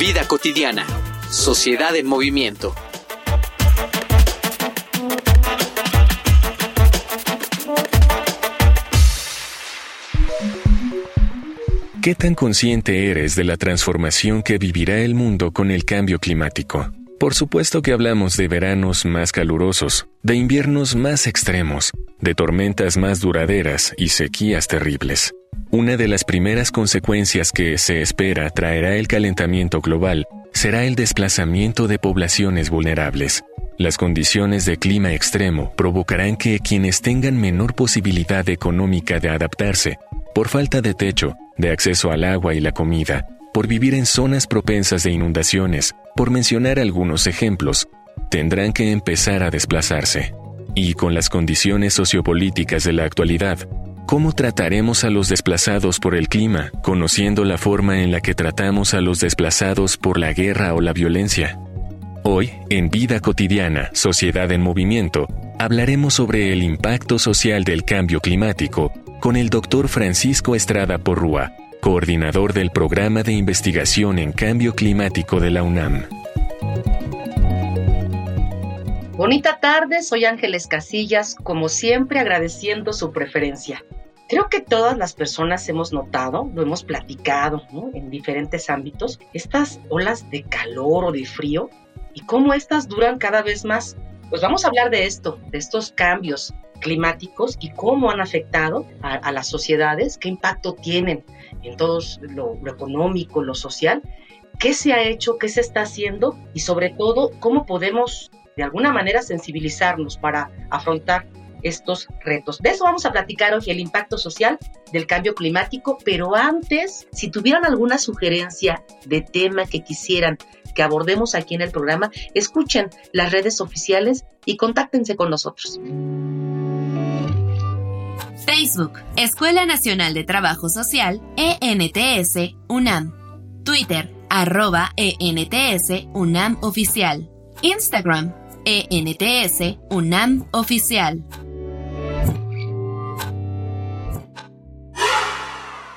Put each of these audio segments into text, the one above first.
Vida cotidiana. Sociedad en movimiento. ¿Qué tan consciente eres de la transformación que vivirá el mundo con el cambio climático? Por supuesto que hablamos de veranos más calurosos, de inviernos más extremos, de tormentas más duraderas y sequías terribles. Una de las primeras consecuencias que se espera traerá el calentamiento global será el desplazamiento de poblaciones vulnerables. Las condiciones de clima extremo provocarán que quienes tengan menor posibilidad económica de adaptarse, por falta de techo, de acceso al agua y la comida, por vivir en zonas propensas de inundaciones, por mencionar algunos ejemplos, tendrán que empezar a desplazarse. Y con las condiciones sociopolíticas de la actualidad, ¿Cómo trataremos a los desplazados por el clima, conociendo la forma en la que tratamos a los desplazados por la guerra o la violencia? Hoy, en Vida Cotidiana, Sociedad en Movimiento, hablaremos sobre el impacto social del cambio climático con el doctor Francisco Estrada Porrúa, coordinador del Programa de Investigación en Cambio Climático de la UNAM. Bonita tarde, soy Ángeles Casillas, como siempre agradeciendo su preferencia. Creo que todas las personas hemos notado, lo hemos platicado en diferentes ámbitos, estas olas de calor o de frío y cómo estas duran cada vez más. Pues vamos a hablar de esto, de estos cambios climáticos y cómo han afectado a, las sociedades, qué impacto tienen en todo lo, lo económico, lo social, qué se ha hecho, qué se está haciendo y sobre todo cómo podemos de alguna manera sensibilizarnos para afrontar estos retos. De eso vamos a platicar hoy, el impacto social del cambio climático, pero antes, si tuvieran alguna sugerencia de tema que quisieran que abordemos aquí en el programa, escuchen las redes oficiales y contáctense con nosotros. Facebook, Escuela Nacional de Trabajo Social, ENTS, UNAM. Twitter, arroba ENTS, UNAM Oficial. Instagram, ENTS, UNAM Oficial.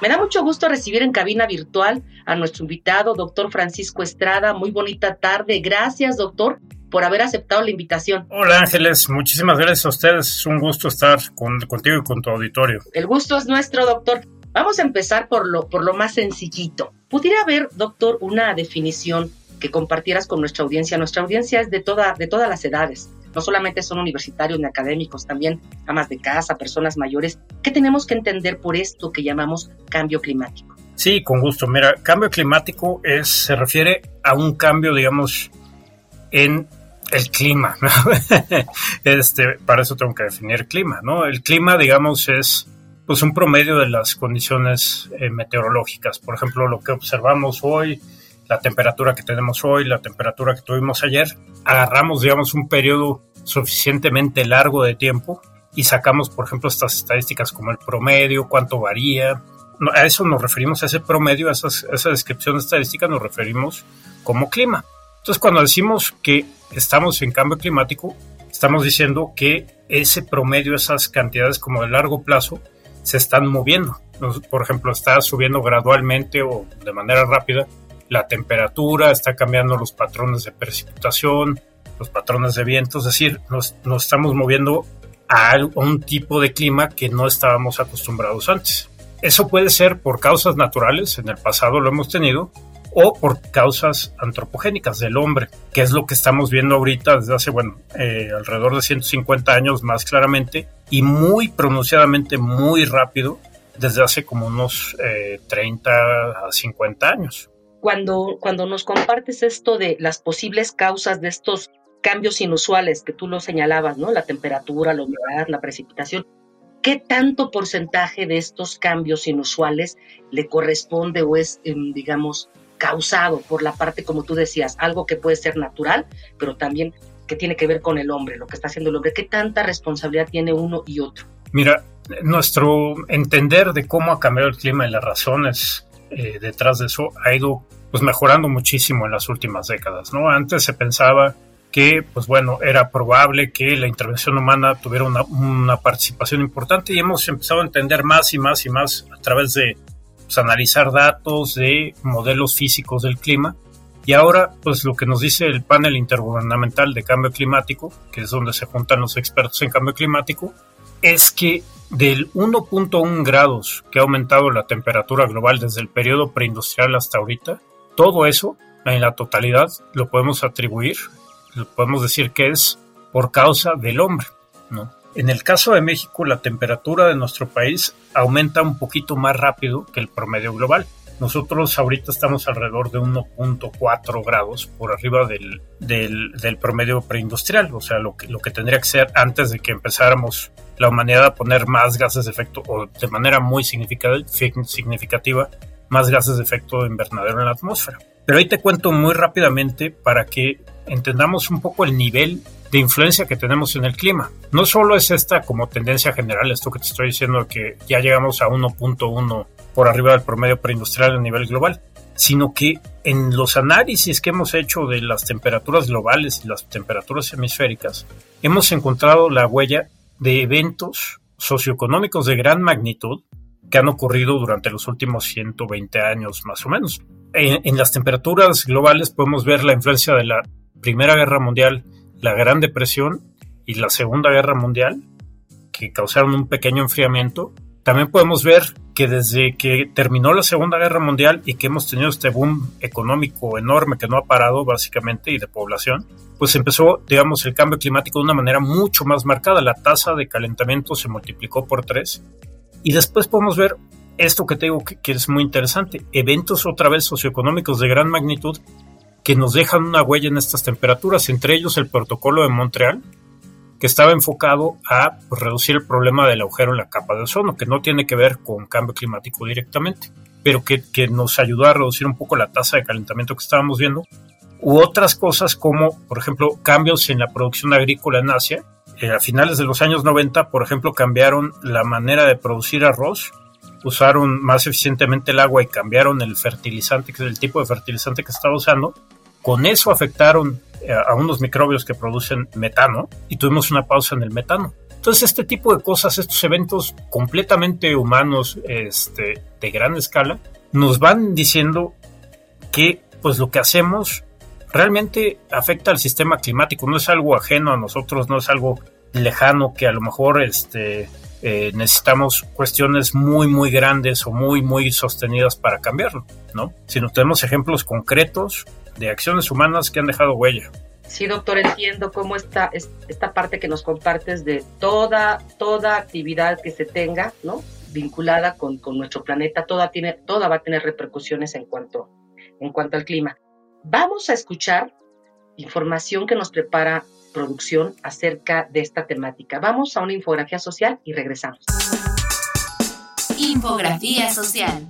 Me da mucho gusto recibir en cabina virtual a nuestro invitado, doctor Francisco Estrada. Muy bonita tarde. Gracias, doctor, por haber aceptado la invitación. Hola Ángeles, muchísimas gracias a ustedes. Es un gusto estar contigo y con tu auditorio. El gusto es nuestro, doctor. Vamos a empezar por lo, por lo más sencillito. ¿Pudiera haber, doctor, una definición que compartieras con nuestra audiencia? Nuestra audiencia es de, toda, de todas las edades no solamente son universitarios ni académicos, también amas de casa, personas mayores. ¿Qué tenemos que entender por esto que llamamos cambio climático? Sí, con gusto. Mira, cambio climático es, se refiere a un cambio, digamos, en el clima. este, para eso tengo que definir clima, ¿no? El clima, digamos, es pues un promedio de las condiciones eh, meteorológicas. Por ejemplo, lo que observamos hoy, la temperatura que tenemos hoy, la temperatura que tuvimos ayer, agarramos, digamos, un periodo suficientemente largo de tiempo y sacamos, por ejemplo, estas estadísticas como el promedio, cuánto varía. A eso nos referimos, a ese promedio, a, esa descripción estadística nos referimos como clima. Entonces, cuando decimos que estamos en cambio climático, estamos diciendo que ese promedio, esas cantidades como de largo plazo, se están moviendo. Por ejemplo, está subiendo gradualmente o de manera rápida la temperatura, está cambiando los patrones de precipitación, los patrones de viento, es decir, nos, estamos moviendo a un tipo de clima que no estábamos acostumbrados antes. Eso puede ser por causas naturales, en el pasado lo hemos tenido, o por causas antropogénicas del hombre, que es lo que estamos viendo ahorita desde hace, bueno, eh, alrededor de 150 años más claramente y muy pronunciadamente, muy rápido, desde hace como unos 30 eh, a 50 años cuando, cuando nos compartes esto de las posibles causas de estos cambios inusuales que tú lo señalabas, ¿no? La temperatura, la humedad, la precipitación. ¿Qué tanto porcentaje de estos cambios inusuales le corresponde o es, em, digamos, causado por la parte, como tú decías, algo que puede ser natural, pero también que tiene que ver con el hombre, lo que está haciendo el hombre. ¿Qué tanta responsabilidad tiene uno y otro? Mira, nuestro entender de cómo ha cambiado el clima y las razones eh, detrás de eso ha ido pues mejorando muchísimo en las últimas décadas, ¿no? Antes se pensaba que, pues bueno, era probable que la intervención humana tuviera una, participación importante y hemos empezado a entender más y más y más a través de pues, analizar datos de modelos físicos del clima. Y ahora, pues lo que nos dice el panel intergubernamental de cambio climático, que es donde se juntan los expertos en cambio climático, es que del 1.1 grados que ha aumentado la temperatura global desde el periodo preindustrial hasta ahorita, todo eso en la totalidad lo podemos atribuir podemos decir que es por causa del hombre, ¿no? En el caso de México, la temperatura de nuestro país aumenta un poquito más rápido que el promedio global. Nosotros ahorita estamos alrededor de 1.4 grados por arriba del, del, promedio preindustrial, o sea, lo que, lo que tendría que ser antes de que empezáramos la humanidad a poner más gases de efecto, o de manera muy significativa, más gases de efecto invernadero en la atmósfera. Pero ahí te cuento muy rápidamente para que entendamos un poco el nivel de influencia que tenemos en el clima. No solo es esta como tendencia general, esto que te estoy diciendo, que ya llegamos a 1.1 por arriba del promedio preindustrial a nivel global, sino que en los análisis que hemos hecho de las temperaturas globales y las temperaturas hemisféricas, hemos encontrado la huella de eventos socioeconómicos de gran magnitud que han ocurrido durante los últimos 120 años más o menos. En, las temperaturas globales podemos ver la influencia de la Primera Guerra Mundial, la Gran Depresión y la Segunda Guerra Mundial, que causaron un pequeño enfriamiento. También podemos ver que desde que terminó la Segunda Guerra Mundial y que hemos tenido este boom económico enorme que no ha parado básicamente y de población, pues empezó, digamos, el cambio climático de una manera mucho más marcada. La tasa de calentamiento se multiplicó por tres y después podemos ver esto que te digo que, es muy interesante, eventos otra vez socioeconómicos de gran magnitud que nos dejan una huella en estas temperaturas, entre ellos el protocolo de Montreal, que estaba enfocado a pues, reducir el problema del agujero en la capa de ozono, que no tiene que ver con cambio climático directamente, pero que, que nos ayudó a reducir un poco la tasa de calentamiento que estábamos viendo, u otras cosas como, por ejemplo, cambios en la producción agrícola en Asia, eh, a finales de los años 90, por ejemplo, cambiaron la manera de producir arroz, usaron más eficientemente el agua y cambiaron el fertilizante, que es el tipo de fertilizante que estaba usando. Con eso afectaron a unos microbios que producen metano y tuvimos una pausa en el metano. Entonces, este tipo de cosas, estos eventos completamente humanos este, de gran escala, nos van diciendo que pues lo que hacemos realmente afecta al sistema climático, no es algo ajeno a nosotros, no es algo lejano que a lo mejor este, eh, necesitamos cuestiones muy, muy grandes o muy, muy sostenidas para cambiarlo, ¿no? Sino tenemos ejemplos concretos de acciones humanas que han dejado huella. Sí, doctor, entiendo cómo está esta parte que nos compartes de toda, toda actividad que se tenga, ¿no? Vinculada con, con nuestro planeta, toda, tiene, toda va a tener repercusiones en cuanto, en cuanto al clima. Vamos a escuchar información que nos prepara producción acerca de esta temática. Vamos a una infografía social y regresamos. Infografía social.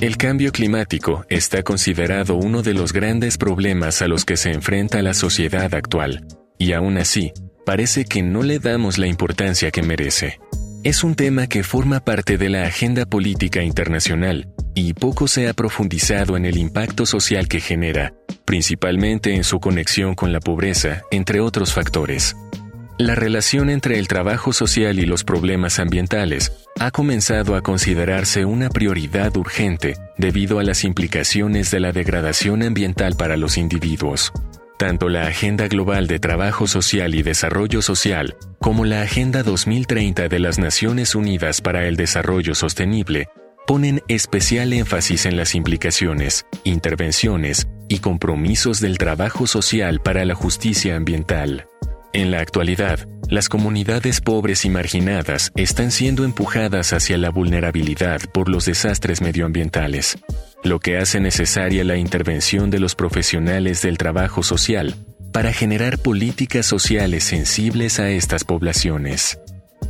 El cambio climático está considerado uno de los grandes problemas a los que se enfrenta la sociedad actual, y aún así, parece que no le damos la importancia que merece. Es un tema que forma parte de la agenda política internacional y poco se ha profundizado en el impacto social que genera, principalmente en su conexión con la pobreza, entre otros factores. La relación entre el trabajo social y los problemas ambientales ha comenzado a considerarse una prioridad urgente debido a las implicaciones de la degradación ambiental para los individuos. Tanto la Agenda Global de Trabajo Social y Desarrollo Social como la Agenda 2030 de las Naciones Unidas para el Desarrollo Sostenible ponen especial énfasis en las implicaciones, intervenciones y compromisos del trabajo social para la justicia ambiental. En la actualidad, las comunidades pobres y marginadas están siendo empujadas hacia la vulnerabilidad por los desastres medioambientales lo que hace necesaria la intervención de los profesionales del trabajo social para generar políticas sociales sensibles a estas poblaciones.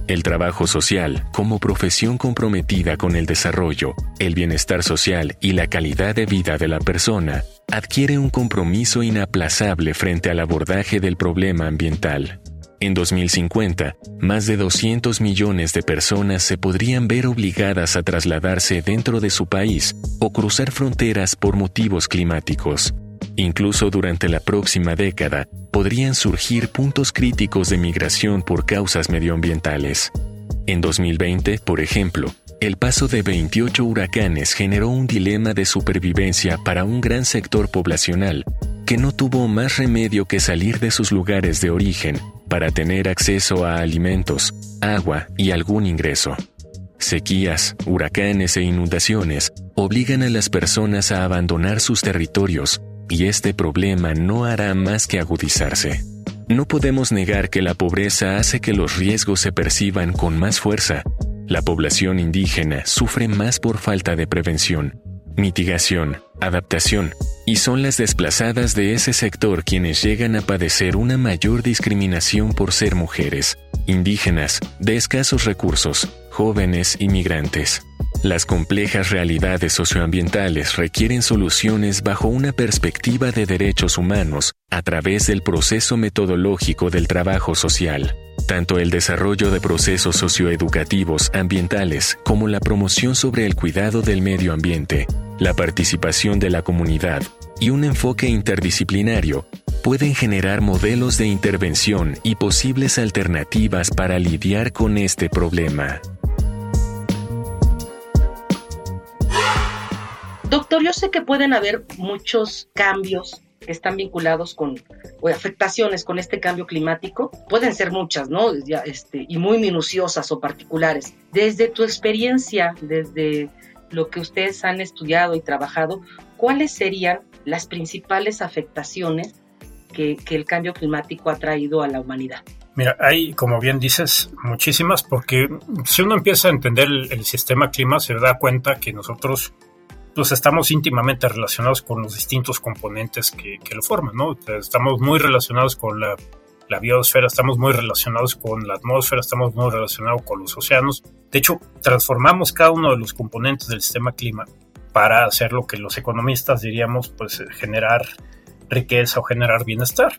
El trabajo social, como profesión comprometida con el desarrollo, el bienestar social y la calidad de vida de la persona, adquiere un compromiso inaplazable frente al abordaje del problema ambiental. En 2050, más de 200 millones de personas se podrían ver obligadas a trasladarse dentro de su país o cruzar fronteras por motivos climáticos. Incluso durante la próxima década, podrían surgir puntos críticos de migración por causas medioambientales. En 2020, por ejemplo, el paso de 28 huracanes generó un dilema de supervivencia para un gran sector poblacional que no tuvo más remedio que salir de sus lugares de origen para tener acceso a alimentos, agua y algún ingreso. Sequías, huracanes e inundaciones obligan a las personas a abandonar sus territorios y este problema no hará más que agudizarse. No podemos negar que la pobreza hace que los riesgos se perciban con más fuerza. La población indígena sufre más por falta de prevención, mitigación, adaptación, y son las desplazadas de ese sector quienes llegan a padecer una mayor discriminación por ser mujeres, indígenas, de escasos recursos, jóvenes y migrantes. Las complejas realidades socioambientales requieren soluciones bajo una perspectiva de derechos humanos a través del proceso metodológico del trabajo social. Tanto el desarrollo de procesos socioeducativos ambientales como la promoción sobre el cuidado del medio ambiente, la participación de la comunidad y un enfoque interdisciplinario pueden generar modelos de intervención y posibles alternativas para lidiar con este problema. Doctor, yo sé que pueden haber muchos cambios que están vinculados con o afectaciones con este cambio climático. Pueden ser muchas, ¿no? este, y muy minuciosas o particulares. Desde tu experiencia, desde lo que ustedes han estudiado y trabajado, ¿cuáles serían las principales afectaciones que, el cambio climático ha traído a la humanidad? Mira, hay, como bien dices, muchísimas, porque si uno empieza a entender el sistema clima, se da cuenta que nosotros pues estamos íntimamente relacionados con los distintos componentes que, lo forman, ¿no? Estamos muy relacionados con la, biosfera, estamos muy relacionados con la atmósfera, estamos muy relacionados con los océanos. De hecho, transformamos cada uno de los componentes del sistema clima para hacer lo que los economistas diríamos, pues generar riqueza o generar bienestar.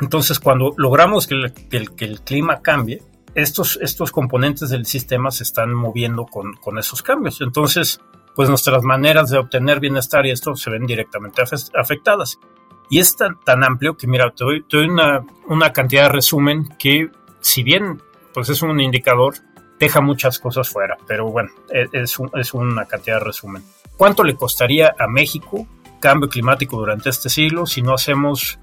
Entonces, cuando logramos que el, que el, clima cambie, estos, estos componentes del sistema se están moviendo con, con esos cambios. Entonces, pues nuestras maneras de obtener bienestar y esto se ven directamente afectadas. Y es tan, tan amplio que, mira, te doy, una, una, cantidad de resumen que, si bien pues es un indicador, deja muchas cosas fuera, pero bueno, e, es, es una cantidad de resumen. ¿Cuánto le costaría a México cambio climático durante este siglo si no hacemos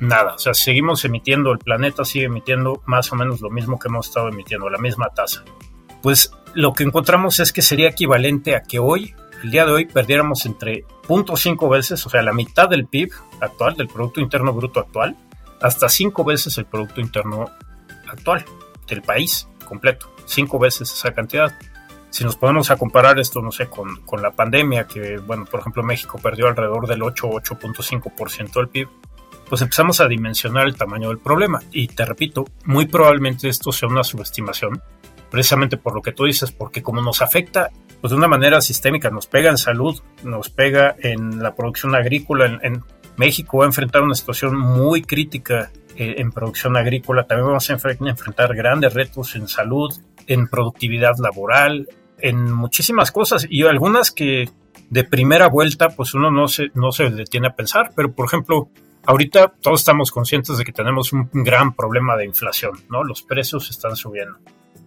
nada? O sea, seguimos emitiendo, el planeta sigue emitiendo más o menos lo mismo que hemos estado emitiendo, la misma tasa. Pues lo que encontramos es que sería equivalente a que hoy, el día de hoy, perdiéramos entre 0.5 veces, o sea, la mitad del PIB actual, del Producto Interno Bruto actual, hasta 5 veces el Producto Interno actual del país completo, 5 veces esa cantidad. Si nos ponemos a comparar esto, no sé, con, con la pandemia, que, bueno, por ejemplo, México perdió alrededor del 8 8.5% del PIB, pues empezamos a dimensionar el tamaño del problema. Y te repito, muy probablemente esto sea una subestimación precisamente por lo que tú dices, porque como nos afecta pues de una manera sistémica, nos pega en salud, nos pega en la producción agrícola, en, México va a enfrentar una situación muy crítica eh, en producción agrícola, también vamos a enfrentar grandes retos en salud, en productividad laboral, en muchísimas cosas y algunas que de primera vuelta pues uno no se, no se detiene a pensar, pero por ejemplo, ahorita todos estamos conscientes de que tenemos un gran problema de inflación, ¿no? Los precios están subiendo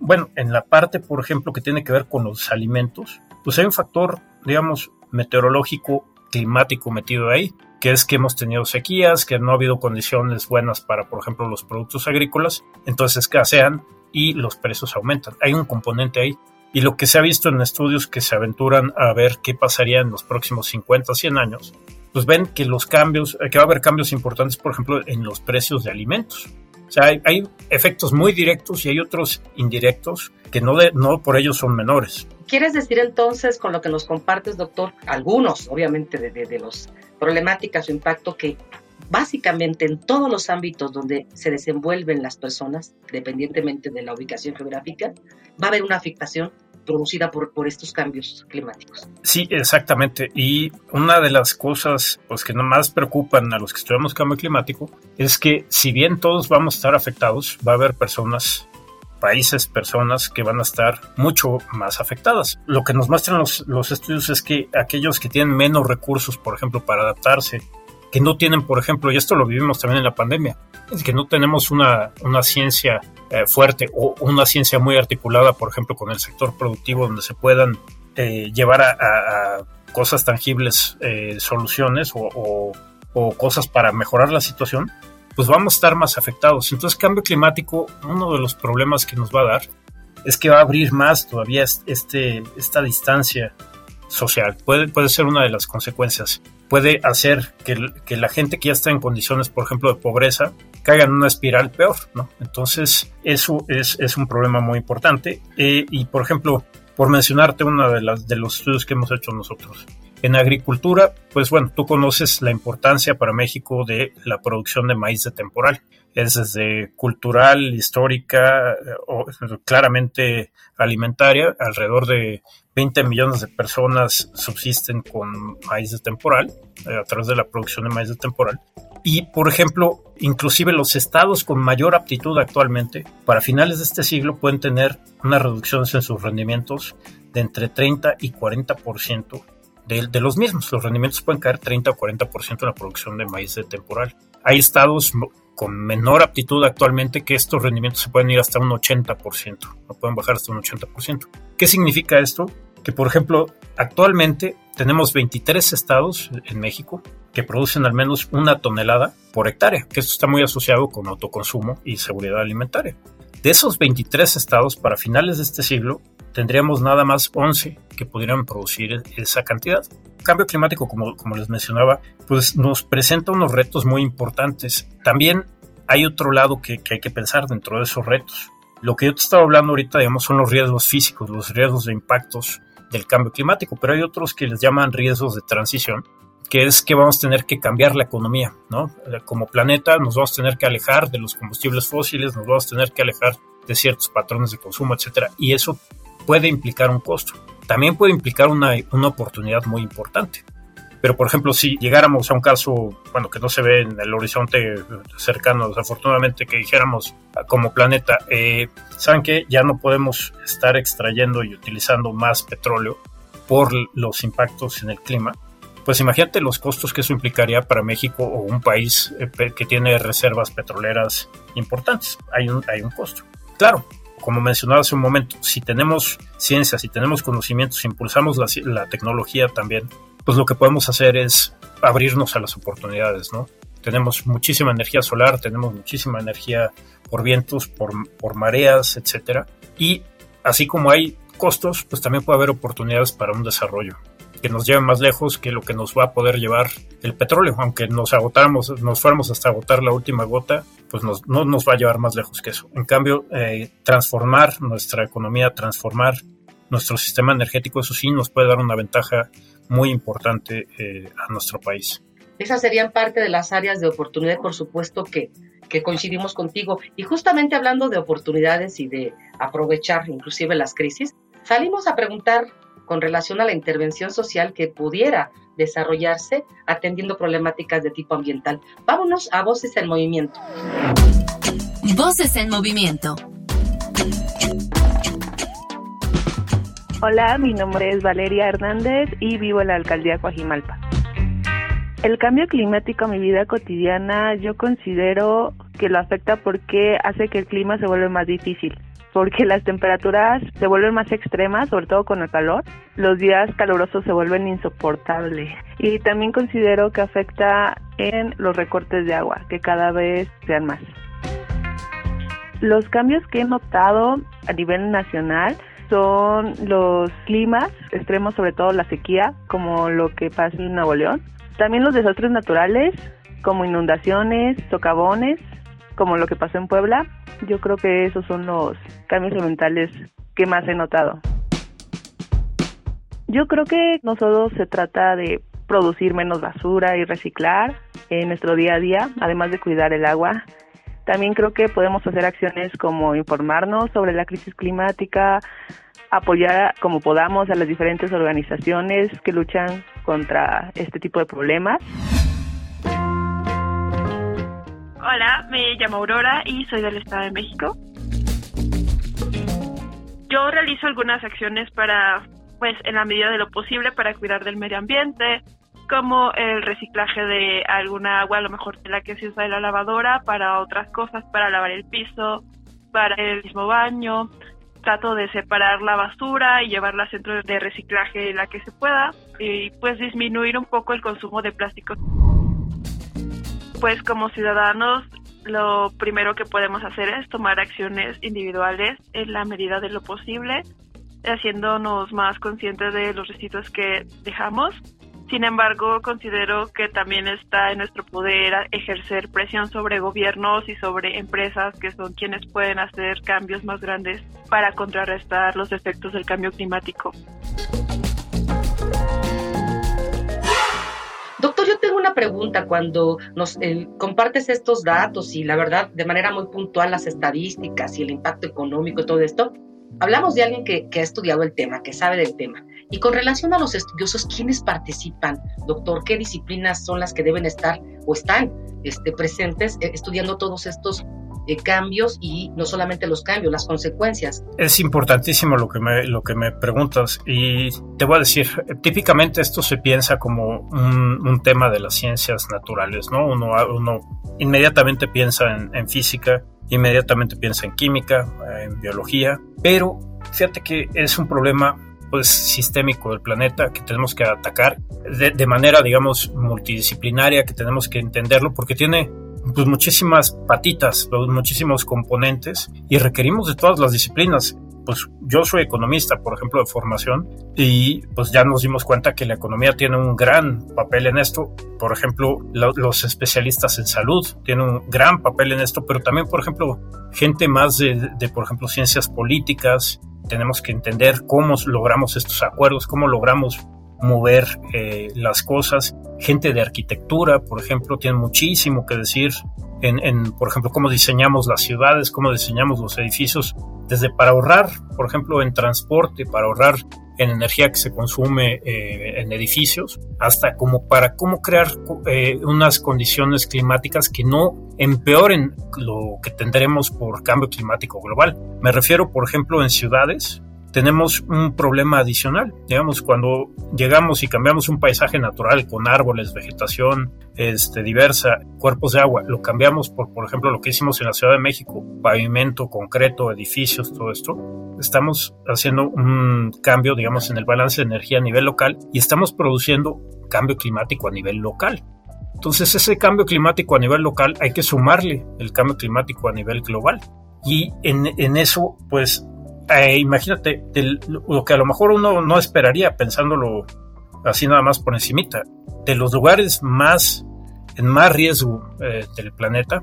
bueno, en la parte, por ejemplo, que tiene que ver con los alimentos, pues hay un factor, digamos, meteorológico, climático metido ahí, que es que hemos tenido sequías, que no ha habido condiciones buenas para, por ejemplo, los productos agrícolas, entonces escasean y los precios aumentan. Hay un componente ahí. Y lo que se ha visto en estudios que se aventuran a ver qué pasaría en los próximos 50, 100 años, pues ven que los cambios, que va a haber cambios importantes, por ejemplo, en los precios de alimentos. O sea, hay, efectos muy directos y hay otros indirectos que no, no por ello son menores. ¿Quieres decir entonces, con lo que nos compartes, doctor, algunos, obviamente, de, de, los problemáticas o impacto que básicamente en todos los ámbitos donde se desenvuelven las personas, dependientemente de la ubicación geográfica, va a haber una afectación producida por, por estos cambios climáticos. Sí, exactamente. Y una de las cosas pues, que más preocupan a los que estudiamos cambio climático es que si bien todos vamos a estar afectados, va a haber personas países, personas que van a estar mucho más afectadas. Lo que nos muestran los, los estudios es que aquellos que tienen menos recursos, por ejemplo, para adaptarse, que no tienen, por ejemplo, y esto lo vivimos también en la pandemia, es que no tenemos una, una ciencia eh, fuerte o una ciencia muy articulada, por ejemplo, con el sector productivo, donde se puedan eh, llevar a, cosas tangibles eh, soluciones o, o, cosas para mejorar la situación, pues vamos a estar más afectados. Entonces, cambio climático, uno de los problemas que nos va a dar es que va a abrir más todavía este, esta distancia social. Puede, puede ser una de las consecuencias. Puede hacer que, que, la gente que ya está en condiciones, por ejemplo, de pobreza, caiga en una espiral peor, ¿no? Entonces, eso es, es un problema muy importante. Eh, y, por ejemplo, por mencionarte uno de, las, de los estudios que hemos hecho nosotros. En agricultura, pues bueno, tú conoces la importancia para México de la producción de maíz de temporal. Es desde cultural, histórica, o claramente alimentaria. Alrededor de 20 millones de personas subsisten con maíz de temporal, eh, a través de la producción de maíz de temporal. Y, por ejemplo, inclusive los estados con mayor aptitud actualmente, para finales de este siglo pueden tener una reducción en sus rendimientos de entre 30 y 40% de, los mismos. Los rendimientos pueden caer 30 o 40% en la producción de maíz de temporal. Hay estados con menor aptitud actualmente que estos rendimientos se pueden ir hasta un 80%, no pueden bajar hasta un 80%. ¿Qué significa esto? Que, por ejemplo, actualmente tenemos 23 estados en México que producen al menos una tonelada por hectárea, que esto está muy asociado con autoconsumo y seguridad alimentaria. De esos 23 estados, para finales de este siglo, tendríamos nada más 11 que pudieran producir esa cantidad. El cambio climático, como, como les mencionaba, pues nos presenta unos retos muy importantes. También hay otro lado que, que hay que pensar dentro de esos retos. Lo que yo te estaba hablando ahorita, digamos, son los riesgos físicos, los riesgos de impactos del cambio climático, pero hay otros que les llaman riesgos de transición, que es que vamos a tener que cambiar la economía, ¿no? Como planeta nos vamos a tener que alejar de los combustibles fósiles, nos vamos a tener que alejar de ciertos patrones de consumo, etcétera, y eso puede implicar un costo. También puede implicar una, una oportunidad muy importante. Pero, por ejemplo, si llegáramos a un caso, bueno, que no se ve en el horizonte cercano, desafortunadamente, que dijéramos como planeta, eh, ¿saben que Ya no podemos estar extrayendo y utilizando más petróleo por los impactos en el clima. Pues imagínate los costos que eso implicaría para México o un país eh, que tiene reservas petroleras importantes. Hay un, hay un costo. Claro, como mencionaba hace un momento, si tenemos ciencia, si tenemos conocimientos, si impulsamos la, la tecnología también, pues lo que podemos hacer es abrirnos a las oportunidades, ¿no? Tenemos muchísima energía solar, tenemos muchísima energía por vientos, por, por mareas, etcétera. Y así como hay costos, pues también puede haber oportunidades para un desarrollo que nos lleve más lejos que lo que nos va a poder llevar el petróleo. Aunque nos agotáramos, nos fuéramos hasta agotar la última gota, pues no nos va a llevar más lejos que eso. En cambio, eh, transformar nuestra economía, transformar nuestro sistema energético, eso sí nos puede dar una ventaja muy importante eh, a nuestro país. Esas serían parte de las áreas de oportunidad, por supuesto que, que coincidimos contigo. Y justamente hablando de oportunidades y de aprovechar inclusive las crisis, salimos a preguntar con relación a la intervención social que pudiera desarrollarse atendiendo problemáticas de tipo ambiental. Vámonos a Voces en Movimiento. Voces en Movimiento. Hola, mi nombre es Valeria Hernández y vivo en la alcaldía Coajimalpa. El cambio climático a mi vida cotidiana yo considero que lo afecta porque hace que el clima se vuelva más difícil, porque las temperaturas se vuelven más extremas, sobre todo con el calor, los días calurosos se vuelven insoportables y también considero que afecta en los recortes de agua, que cada vez sean más. Los cambios que he notado a nivel nacional son los climas extremos, sobre todo la sequía, como lo que pasa en Nuevo León. También los desastres naturales, como inundaciones, socavones, como lo que pasó en Puebla. Yo creo que esos son los cambios ambientales que más he notado. Yo creo que no solo se trata de producir menos basura y reciclar en nuestro día a día, además de cuidar el agua. También creo que podemos hacer acciones como informarnos sobre la crisis climática, apoyar como podamos a las diferentes organizaciones que luchan contra este tipo de problemas. Hola, me llamo Aurora y soy del Estado de México. Yo realizo algunas acciones para, pues, en la medida de lo posible, para cuidar del medio ambiente, como el reciclaje de alguna agua, a lo mejor de la que se usa en la lavadora, para otras cosas, para lavar el piso, para el mismo baño. Trato de separar la basura y llevarla al centro de reciclaje la que se pueda y pues disminuir un poco el consumo de plástico. Pues como ciudadanos lo primero que podemos hacer es tomar acciones individuales en la medida de lo posible, haciéndonos más conscientes de los residuos que dejamos sin embargo, considero que también está en nuestro poder ejercer presión sobre gobiernos y sobre empresas que son quienes pueden hacer cambios más grandes para contrarrestar los efectos del cambio climático. Doctor, yo tengo una pregunta cuando nos eh, compartes estos datos y la verdad de manera muy puntual las estadísticas y el impacto económico y todo esto. Hablamos de alguien que, que ha estudiado el tema, que sabe del tema. Y con relación a los estudiosos, ¿quiénes participan, doctor? ¿Qué disciplinas son las que deben estar o están este, presentes eh, estudiando todos estos eh, cambios y no solamente los cambios, las consecuencias? Es importantísimo lo que, me, lo que me preguntas y te voy a decir, típicamente esto se piensa como un, un tema de las ciencias naturales, ¿no? Uno, uno inmediatamente piensa en, en física, inmediatamente piensa en química, en biología, pero fíjate que es un problema pues, sistémico del planeta que tenemos que atacar de, manera, digamos, multidisciplinaria, que tenemos que entenderlo porque tiene pues muchísimas patitas, muchísimos componentes y requerimos de todas las disciplinas. Pues yo soy economista, por ejemplo, de formación y pues ya nos dimos cuenta que la economía tiene un gran papel en esto. Por ejemplo, los especialistas en salud tienen un gran papel en esto, pero también, por ejemplo, gente más de, de por ejemplo, ciencias políticas, tenemos que entender cómo logramos estos acuerdos, cómo logramos mover eh, las cosas. Gente de arquitectura, por ejemplo, tiene muchísimo que decir en, por ejemplo, cómo diseñamos las ciudades, cómo diseñamos los edificios, desde para ahorrar, por ejemplo, en transporte, para ahorrar en energía que se consume eh, en edificios, hasta como para cómo crear eh, unas condiciones climáticas que no empeoren lo que tendremos por cambio climático global. Me refiero, por ejemplo, en ciudades, tenemos un problema adicional. Digamos, cuando llegamos y cambiamos un paisaje natural con árboles, vegetación este, diversa, cuerpos de agua, lo cambiamos por, por ejemplo, lo que hicimos en la Ciudad de México, pavimento, concreto, edificios, todo esto. Estamos haciendo un cambio, digamos, en el balance de energía a nivel local y estamos produciendo cambio climático a nivel local. Entonces, ese cambio climático a nivel local hay que sumarle el cambio climático a nivel global. Y en, en eso, pues eh, imagínate lo que a lo mejor uno no esperaría pensándolo así nada más por encimita, de los lugares más en más riesgo eh, del planeta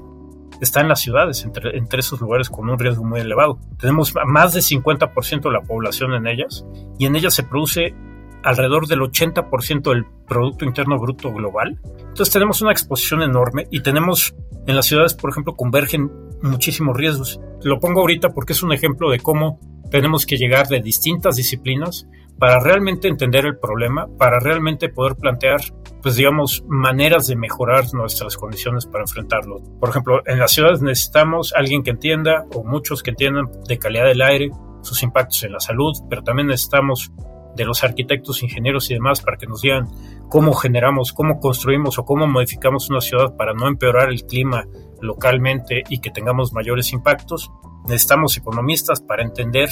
está en las ciudades, entre, entre esos lugares con un riesgo muy elevado. Tenemos más del 50% de la población en ellas y en ellas se produce alrededor del 80% del Producto Interno Bruto global. Entonces tenemos una exposición enorme y tenemos en las ciudades, por ejemplo, convergen muchísimos riesgos. Lo pongo ahorita porque es un ejemplo de cómo tenemos que llegar de distintas disciplinas para realmente entender el problema, para realmente poder plantear, pues digamos, maneras de mejorar nuestras condiciones para enfrentarlo. Por ejemplo, en las ciudades necesitamos alguien que entienda, o muchos que entiendan, de calidad del aire, sus impactos en la salud, pero también necesitamos de los arquitectos, ingenieros y demás para que nos digan cómo generamos, cómo construimos o cómo modificamos una ciudad para no empeorar el clima localmente y que tengamos mayores impactos. Necesitamos economistas para entender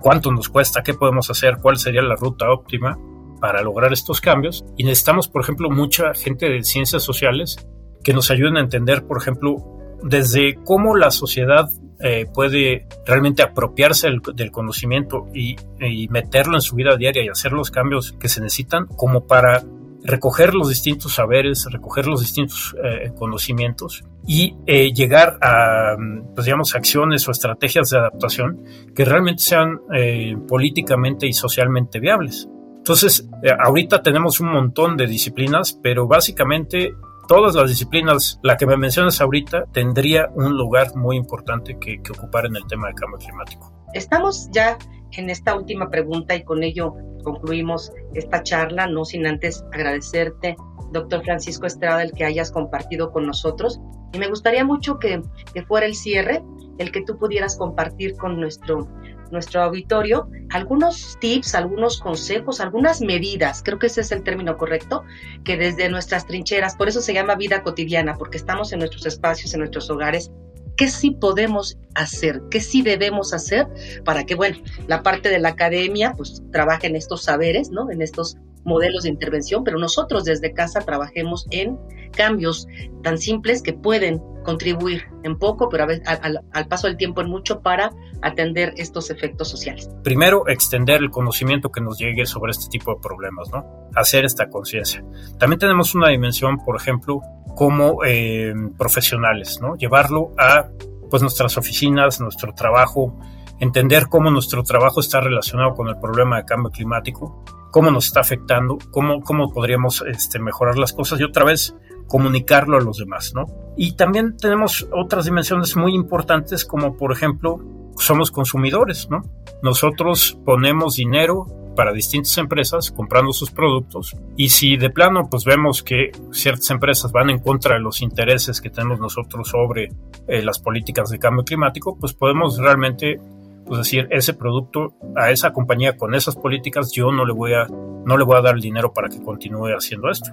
cuánto nos cuesta, qué podemos hacer, cuál sería la ruta óptima para lograr estos cambios. Y necesitamos, por ejemplo, mucha gente de ciencias sociales que nos ayuden a entender, por ejemplo, desde cómo la sociedad eh, puede realmente apropiarse del, conocimiento y, y, meterlo en su vida diaria y hacer los cambios que se necesitan, como para recoger los distintos saberes, recoger los distintos eh, conocimientos y eh, llegar a, pues digamos, acciones o estrategias de adaptación que realmente sean eh, políticamente y socialmente viables. Entonces, ahorita tenemos un montón de disciplinas, pero básicamente todas las disciplinas, la que me mencionas ahorita, tendría un lugar muy importante que, que ocupar en el tema del cambio climático. Estamos ya en esta última pregunta y con ello concluimos esta charla, no sin antes agradecerte, doctor Francisco Estrada, el que hayas compartido con nosotros. Y me gustaría mucho que, que fuera el cierre, el que tú pudieras compartir con nuestro nuestro auditorio algunos tips, algunos consejos, algunas medidas, creo que ese es el término correcto, que desde nuestras trincheras, por eso se llama vida cotidiana, porque estamos en nuestros espacios, en nuestros hogares, ¿qué sí podemos hacer? ¿Qué sí debemos hacer para que, bueno, la parte de la academia pues trabaje en estos saberes, ¿no? En estos modelos de intervención, pero nosotros desde casa trabajemos en cambios tan simples que pueden contribuir en poco, pero a veces, al, paso del tiempo en mucho para atender estos efectos sociales. Primero, extender el conocimiento que nos llegue sobre este tipo de problemas, ¿no? Hacer esta conciencia. También tenemos una dimensión, por ejemplo, como eh, profesionales, ¿no? Llevarlo a pues nuestras oficinas, nuestro trabajo, entender cómo nuestro trabajo está relacionado con el problema de cambio climático, cómo nos está afectando, cómo, cómo podríamos este, mejorar las cosas y otra vez comunicarlo a los demás, ¿no? Y también tenemos otras dimensiones muy importantes como por ejemplo somos consumidores, ¿no? Nosotros ponemos dinero para distintas empresas comprando sus productos y si de plano pues vemos que ciertas empresas van en contra de los intereses que tenemos nosotros sobre eh, las políticas de cambio climático, pues podemos realmente pues decir, ese producto a esa compañía con esas políticas yo no le voy a no le voy a dar el dinero para que continúe haciendo esto.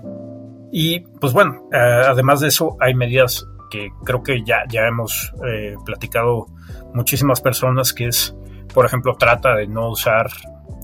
Y pues bueno, eh, además de eso hay medidas que creo que ya, ya hemos eh, platicado muchísimas personas, que es, por ejemplo, trata de no usar,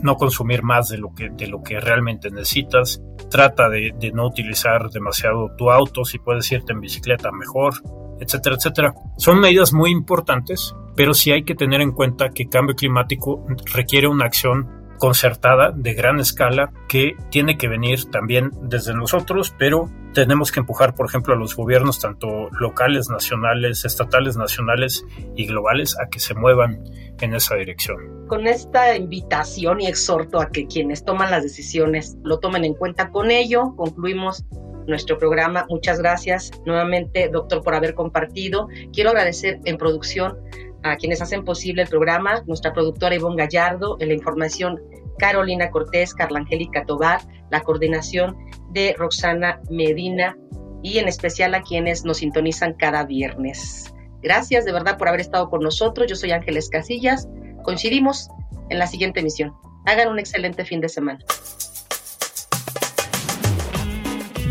no consumir más de lo que, de lo que realmente necesitas, trata de, de no utilizar demasiado tu auto, si puedes irte en bicicleta mejor, etcétera, etcétera. Son medidas muy importantes, pero sí hay que tener en cuenta que cambio climático requiere una acción concertada de gran escala que tiene que venir también desde nosotros, pero tenemos que empujar, por ejemplo, a los gobiernos, tanto locales, nacionales, estatales, nacionales y globales, a que se muevan en esa dirección. Con esta invitación y exhorto a que quienes toman las decisiones lo tomen en cuenta, con ello concluimos nuestro programa. Muchas gracias nuevamente, doctor, por haber compartido. Quiero agradecer en producción a quienes hacen posible el programa, nuestra productora Ivonne Gallardo, en la información Carolina Cortés, Carla Angélica Tobar, la coordinación de Roxana Medina y en especial a quienes nos sintonizan cada viernes. Gracias de verdad por haber estado con nosotros. Yo soy Ángeles Casillas. Coincidimos en la siguiente emisión. Hagan un excelente fin de semana.